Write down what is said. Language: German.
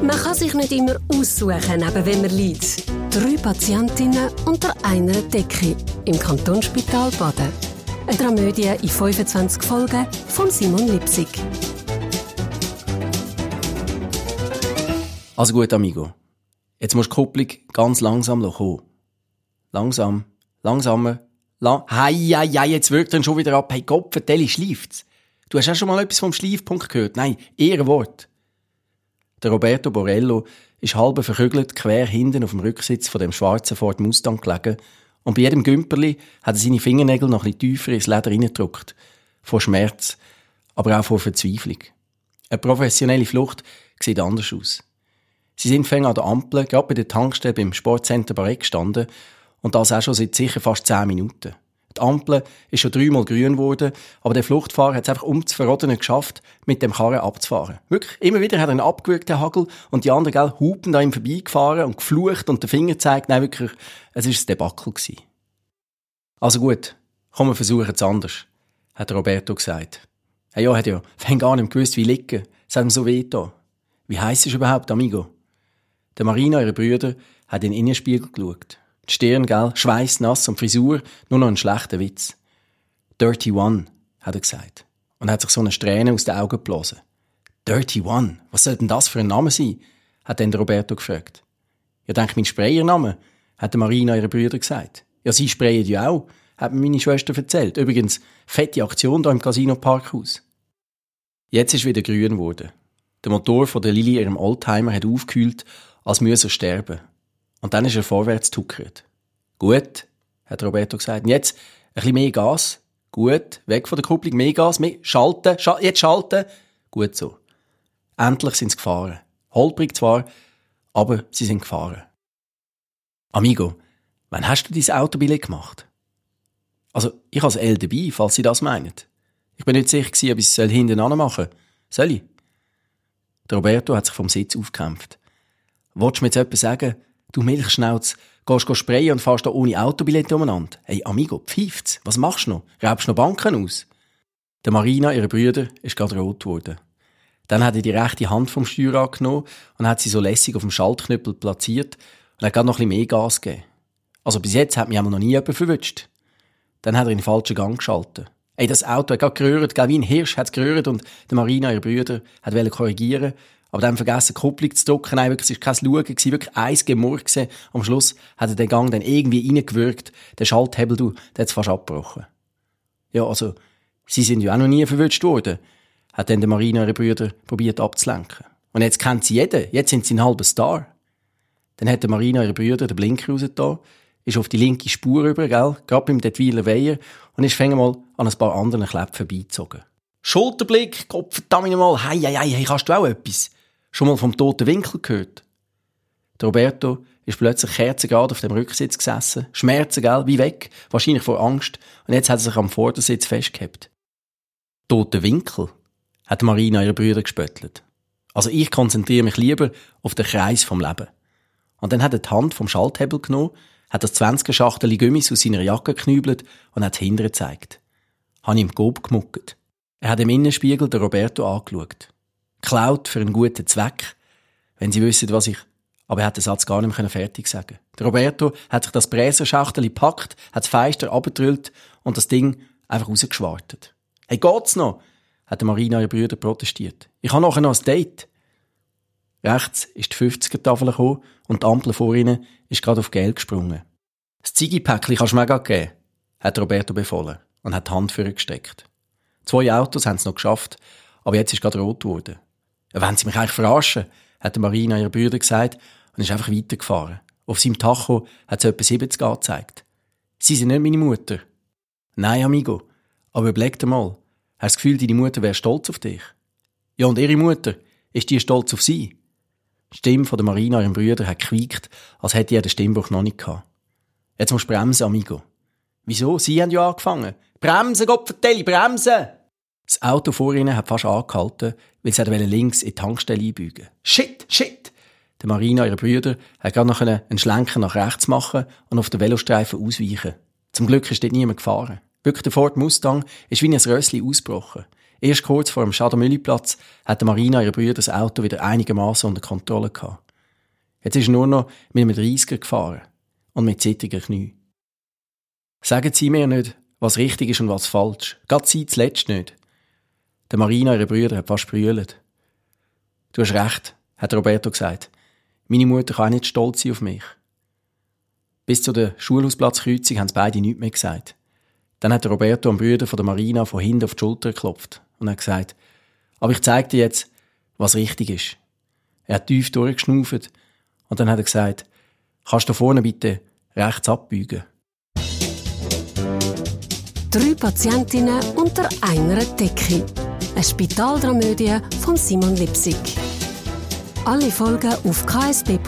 Man kann sich nicht immer aussuchen, neben wem man liegt. Drei Patientinnen unter einer Decke im Kantonsspital Baden. Eine Dramödie in 25 Folgen von Simon Lipsig. Also gut, Amigo. Jetzt musst du die Kupplung ganz langsam kommen. Langsam, langsamer, lang... Hei, hei, hei, jetzt wirkt er schon wieder ab. Hey, Gott, vertell, schleift's. Du hast ja schon mal etwas vom Schleifpunkt gehört. Nein, eher Wort. Der Roberto Borello ist halb verkügelt quer hinten auf dem Rücksitz von dem schwarzen Ford Mustang gelegen und bei jedem Gümperli hat er seine Fingernägel noch ein bisschen tiefer ins Leder reingedrückt. Vor Schmerz, aber auch vor Verzweiflung. Eine professionelle Flucht sieht anders aus. Sie sind fäng an der Ampel, gerade bei der Tankstelle beim Sportcenter Barek gestanden und das auch schon seit sicher fast zehn Minuten. Die Ampel ist schon dreimal grün geworden, aber der Fluchtfahrer hat es einfach um zu verrotten geschafft, mit dem Karren abzufahren. Wirklich, immer wieder hat er einen abgewürgt, den Hagel, und die anderen, gell, hupen da ihm vorbeigefahren und geflucht und den Finger gezeigt. Nein, wirklich, es war ein Debakel. Gewesen. Also gut, komm, wir versuchen es anders, hat Roberto gesagt. Hey, ja, hat ja, fängt gar nicht gewusst, wie liegen. Es hat ihm so weh da. Wie heisst es überhaupt, Amigo? Der Marina, ihre Brüder, hat in den Innenspiegel geschaut. Die Stirn, gell, schweißnass und Frisur, nur noch ein schlechter Witz. Dirty One, hat er gesagt. Und hat sich so eine Strähne aus den Augen geblasen. Dirty One, was soll denn das für ein Name sein? hat dann Roberto gefragt. Ja, denk mein Sprayername, hat Marina ihre Brüder gesagt. Ja, sie sprayen ja auch, hat mir meine Schwester erzählt. Übrigens, fette Aktion da im Casino Parkhaus. Jetzt ist wieder grün geworden. Der Motor von der Lili ihrem Oldtimer hat aufgekühlt, als müsse er sterben. Und dann ist er vorwärts tuckert. Gut, hat Roberto gesagt. Und jetzt ein bisschen mehr Gas. Gut, weg von der Kupplung, mehr Gas, mehr schalten, schal jetzt schalten. Gut so. Endlich sind sie gefahren. Holprig zwar, aber sie sind gefahren. Amigo, wann hast du dein Autobillett gemacht? Also, ich habe L dabei, falls Sie das meinen. Ich bin nicht sicher, ob ich es hinten machen soll. Soll ich? Roberto hat sich vom Sitz aufgekämpft. Wolltest du mir jetzt etwas sagen? Du Milchschnauz, gehst du sprayen und fährst da ohne Autobillett umeinander? Hey, Amigo, pfeift's. Was machst du noch? Raubst du noch Banken aus? Der Marina, ihre Brüder, ist gerade rot geworden. Dann hat er die rechte Hand vom Steuer angenommen und hat sie so lässig auf dem Schaltknüppel platziert und hat gerade noch ein bisschen mehr Gas gegeben. Also bis jetzt hat mich noch nie jemand verwünscht. Dann hat er in den falschen Gang geschaltet. Ey, das Auto hat gerade gerührt, wie ein Hirsch hat es gerührt und der Marina, ihre Brüder, hat korrigieren aber dann vergessen, Kupplung zu drücken. Nein, wirklich, es war kein Schauen, wirklich eins Gemurr gewesen. Am Schluss hat er den Gang dann irgendwie reingewürgt. Der Schalthebel, du, der hat fast abgebrochen. Ja, also, sie sind ja auch noch nie verwünscht worden. Hat dann der Marina ihre Brüder probiert abzulenken. Und jetzt kennt sie jeden. Jetzt sind sie ein halber Star. Dann hat der Marina ihre Brüder den Blinker rausgetan, ist auf die linke Spur rüber, gell, gerade beim Detwiler Weiher, und ist fängt mal an ein paar anderen Kläpfen vorbeigezogen. Schulterblick, Kopf, verdammt mal, hei, hei, hei, kannst du auch etwas? Schon mal vom toten Winkel gehört? Der Roberto ist plötzlich kerzengrad auf dem Rücksitz gesessen, Schmerzen, gell, wie weg, wahrscheinlich vor Angst, und jetzt hat er sich am Vordersitz festgehabt. Tote Winkel, hat Marina ihre Brüder gespöttelt. Also ich konzentriere mich lieber auf den Kreis vom Leben. Und dann hat er die Hand vom Schalthebel genommen, hat das 20er Schachtel Gummis aus seiner Jacke geknübelt und hat hinten gezeigt. Han ihm Gob gemuckt. Er hat im Innenspiegel den Roberto angeschaut. Klaut für einen guten Zweck. Wenn Sie wissen, was ich... Aber er hat den Satz gar nicht mehr fertig sagen Der Roberto hat sich das Bräserschachtel gepackt, hat das Feister abgedrüllt und das Ding einfach rausgeschwartet. Hey, geht's noch? hat Marina ihre Brüder protestiert. Ich habe nachher noch ein Date. Rechts ist die 50er-Tafel gekommen und die Ampel vor ihnen ist gerade auf Geld gesprungen. Das Ziggy-Päckchen kannst du mir geben, hat Roberto befohlen und hat die Hand für gesteckt. Zwei Autos haben es noch geschafft, aber jetzt ist gerade rot geworden. Wenn sie mich eigentlich verarschen, hat Marina ihre Brüder gesagt und ist einfach weitergefahren. Auf seinem Tacho hat sie etwa 70 angezeigt. Sie sind nicht meine Mutter. Nein, Amigo. Aber überleg dir mal. Hast du das Gefühl, deine Mutter wäre stolz auf dich? Ja, und ihre Mutter? Ist die stolz auf sie? Die Stimme von der Marina, ihrem Brüder, hat gequiekt, als hätte er den Stimmbruch noch nicht gehabt. Jetzt musst du bremsen, Amigo. Wieso? Sie haben ja angefangen. Bremsen, Gott vertelle, bremsen! Das Auto vor ihnen hat fast angehalten, weil sie links in die Tankstelle einbügen Shit, shit! Der Marina, ihre Brüder, hat gerade noch einen Schlenker nach rechts machen und auf den Velostreifen ausweichen. Zum Glück ist dort niemand gefahren. Wirklich, der Ford Mustang ist wie ein Rössli ausgebrochen. Erst kurz vor dem Schadamülliplatz hat Marina ihre Brüder das Auto wieder einigermaßen unter Kontrolle gehabt. Jetzt ist er nur noch mit einem 30er gefahren und mit zittrigen Knie. Sagen Sie mir nicht, was richtig ist und was falsch. Gerade Sie zuletzt nicht. Der Marina, ihre Brüder, hat fast brüllt. Du hast recht, hat Roberto gesagt. Meine Mutter kann auch nicht stolz sein auf mich. Bis zu der Schulhausplatzkreuzung haben sie beide nichts mehr gesagt. Dann hat Roberto am Brüder von der Marina von hinten auf die Schulter geklopft und hat gesagt, aber ich zeig dir jetzt, was richtig ist. Er hat tief durchgeschnauft und dann hat er gesagt, kannst du vorne bitte rechts abbiegen? Drei Patientinnen unter einer Decke. Eine Spitaldramödie von Simon Lipsig. Alle Folgen auf ksb.ch-lipsig.